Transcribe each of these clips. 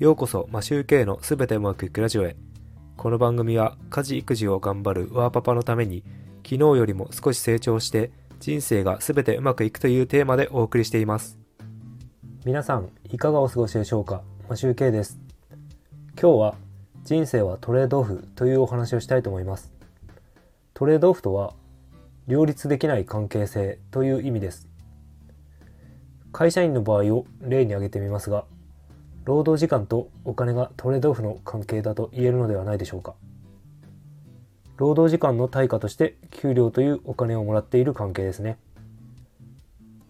ようこそマシューケイのすべてうまくいくラジオへ。この番組は家事育児を頑張るワーパパのために昨日よりも少し成長して人生がすべてうまくいくというテーマでお送りしています。皆さんいかがお過ごしでしょうか？マシューケイです。今日は人生はトレードオフというお話をしたいと思います。トレードオフとは両立できない関係性という意味です。会社員の場合を例に挙げてみますが労働時間とお金がトレードオフの関係だと言えるのではないでしょうか。労働時間の対価として給料というお金をもらっている関係ですね。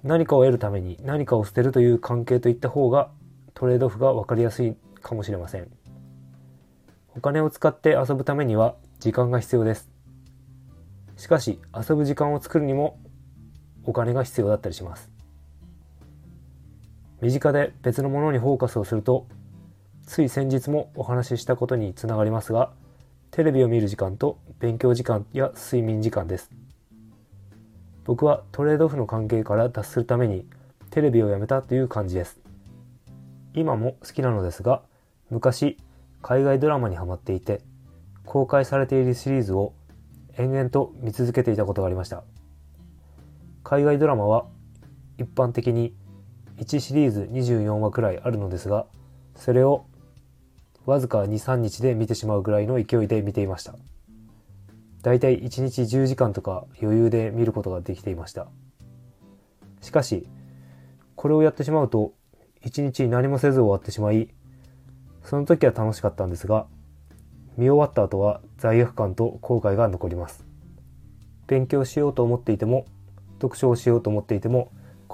何かを得るために何かを捨てるという関係といった方がトレードオフが分かりやすいかもしれません。お金を使って遊ぶためには時間が必要です。しかし遊ぶ時間を作るにもお金が必要だったりします。身近で別のものにフォーカスをするとつい先日もお話ししたことにつながりますがテレビを見る時間と勉強時間や睡眠時間です。僕はトレードオフの関係から脱するためにテレビをやめたという感じです。今も好きなのですが昔海外ドラマにハマっていて公開されているシリーズを延々と見続けていたことがありました。海外ドラマは一般的に1シリーズ24話くらいあるのですがそれをわずか23日で見てしまうぐらいの勢いで見ていました。だいたい1日10時間とか余裕で見ることができていました。しかしこれをやってしまうと1日何もせず終わってしまいその時は楽しかったんですが見終わった後は罪悪感と後悔が残ります。勉強しようと思っていても読書をしようと思っていても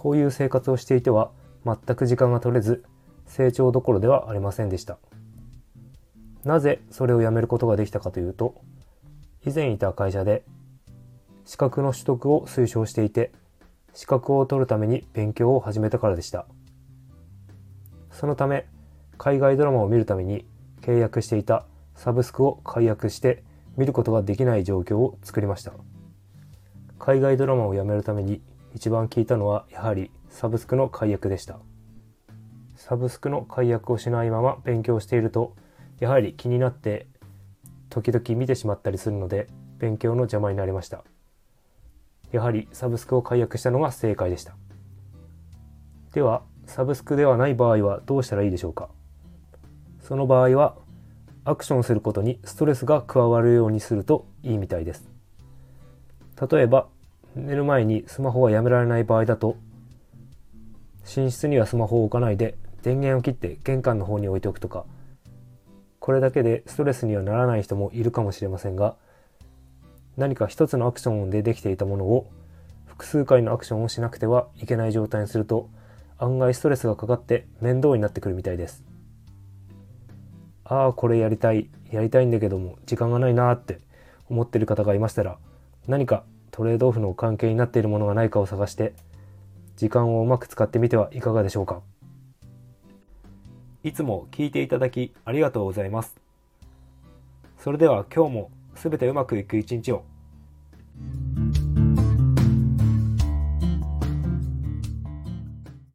こういう生活をしていては全く時間が取れず成長どころではありませんでした。なぜそれをやめることができたかというと以前いた会社で資格の取得を推奨していて資格を取るために勉強を始めたからでした。そのため海外ドラマを見るために契約していたサブスクを解約して見ることができない状況を作りました。海外ドラマをやめるために一番聞いたのはやはりサブスクの解約でした。サブスクの解約をしないまま勉強しているとやはり気になって時々見てしまったりするので勉強の邪魔になりました。やはりサブスクを解約したのが正解でした。ではサブスクではない場合はどうしたらいいでしょうか。その場合はアクションすることにストレスが加わるようにするといいみたいです。例えば寝る前にスマホはやめられない場合だと寝室にはスマホを置かないで電源を切って玄関の方に置いておくとかこれだけでストレスにはならない人もいるかもしれませんが何か一つのアクションでできていたものを複数回のアクションをしなくてはいけない状態にすると案外ストレスがかかって面倒になってくるみたいです。ああこれやりたいやりたいんだけども時間がないなって思ってる方がいましたら何かトレードオフの関係になっているものがないかを探して時間をうまく使ってみてはいかがでしょうか。いつも聞いていただきありがとうございます。それでは今日も全てうまくいく一日を